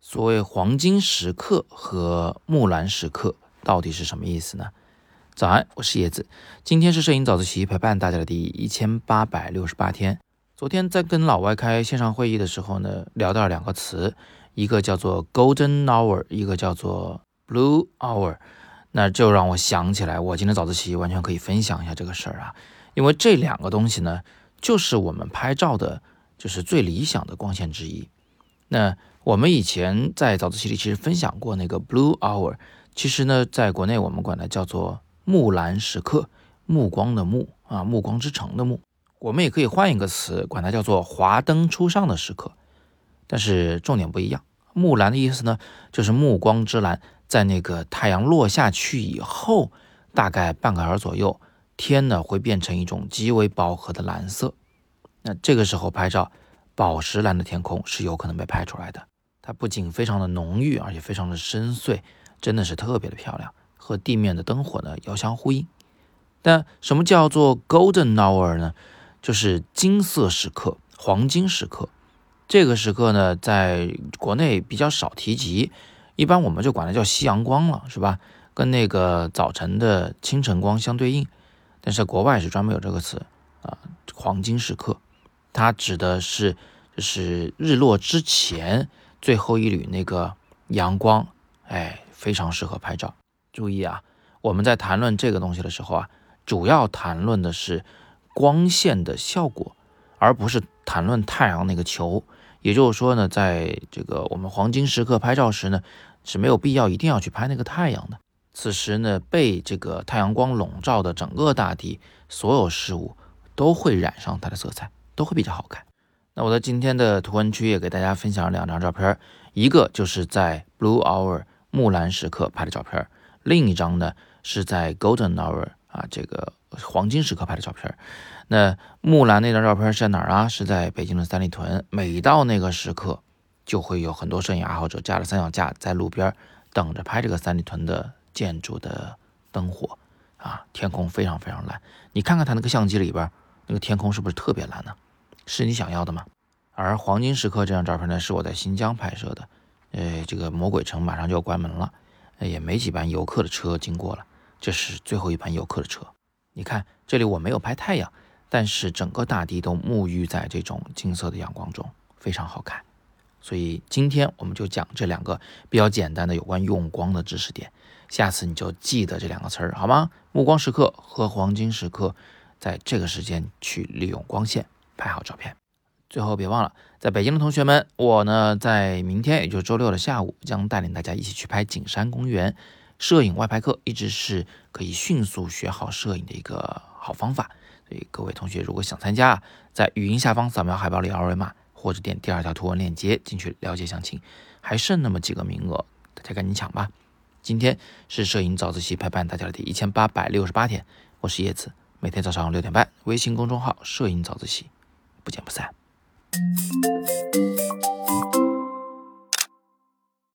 所谓黄金时刻和木兰时刻到底是什么意思呢？早安，我是叶子，今天是摄影早自习陪伴大家的第一千八百六十八天。昨天在跟老外开线上会议的时候呢，聊到了两个词，一个叫做 Golden Hour，一个叫做 Blue Hour。那就让我想起来，我今天早自习完全可以分享一下这个事儿啊，因为这两个东西呢，就是我们拍照的，就是最理想的光线之一。那我们以前在早自习里其实分享过那个 Blue Hour，其实呢，在国内我们管它叫做木兰时刻，暮光的暮啊，暮光之城的暮。我们也可以换一个词，管它叫做华灯初上的时刻，但是重点不一样。木蓝的意思呢，就是暮光之蓝，在那个太阳落下去以后，大概半个小时左右，天呢会变成一种极为饱和的蓝色。那这个时候拍照，宝石蓝的天空是有可能被拍出来的。它不仅非常的浓郁，而且非常的深邃，真的是特别的漂亮，和地面的灯火呢遥相呼应。但什么叫做 golden hour 呢？就是金色时刻、黄金时刻，这个时刻呢，在国内比较少提及，一般我们就管它叫夕阳光了，是吧？跟那个早晨的清晨光相对应。但是国外是专门有这个词啊，黄金时刻，它指的是就是日落之前最后一缕那个阳光，哎，非常适合拍照。注意啊，我们在谈论这个东西的时候啊，主要谈论的是。光线的效果，而不是谈论太阳那个球。也就是说呢，在这个我们黄金时刻拍照时呢，是没有必要一定要去拍那个太阳的。此时呢，被这个太阳光笼罩的整个大地，所有事物都会染上它的色彩，都会比较好看。那我在今天的图文区也给大家分享了两张照片，一个就是在 Blue Hour 木兰时刻拍的照片，另一张呢是在 Golden Hour 啊这个。黄金时刻拍的照片，那木兰那张照片是在哪儿啊？是在北京的三里屯。每到那个时刻，就会有很多摄影爱好者架着三脚架在路边等着拍这个三里屯的建筑的灯火啊。天空非常非常蓝，你看看他那个相机里边那个天空是不是特别蓝呢？是你想要的吗？而黄金时刻这张照片呢，是我在新疆拍摄的。呃，这个魔鬼城马上就要关门了，也没几班游客的车经过了，这是最后一班游客的车。你看，这里我没有拍太阳，但是整个大地都沐浴在这种金色的阳光中，非常好看。所以今天我们就讲这两个比较简单的有关用光的知识点，下次你就记得这两个词儿好吗？暮光时刻和黄金时刻，在这个时间去利用光线拍好照片。最后别忘了，在北京的同学们，我呢在明天，也就是周六的下午，将带领大家一起去拍景山公园。摄影外拍课一直是可以迅速学好摄影的一个好方法，所以各位同学如果想参加，在语音下方扫描海报里二维码，或者点第二条图文链接进去了解详情。还剩那么几个名额，大家赶紧抢吧！今天是摄影早自习陪伴大家的第一千八百六十八天，我是叶子，每天早上六点半，微信公众号“摄影早自习”，不见不散。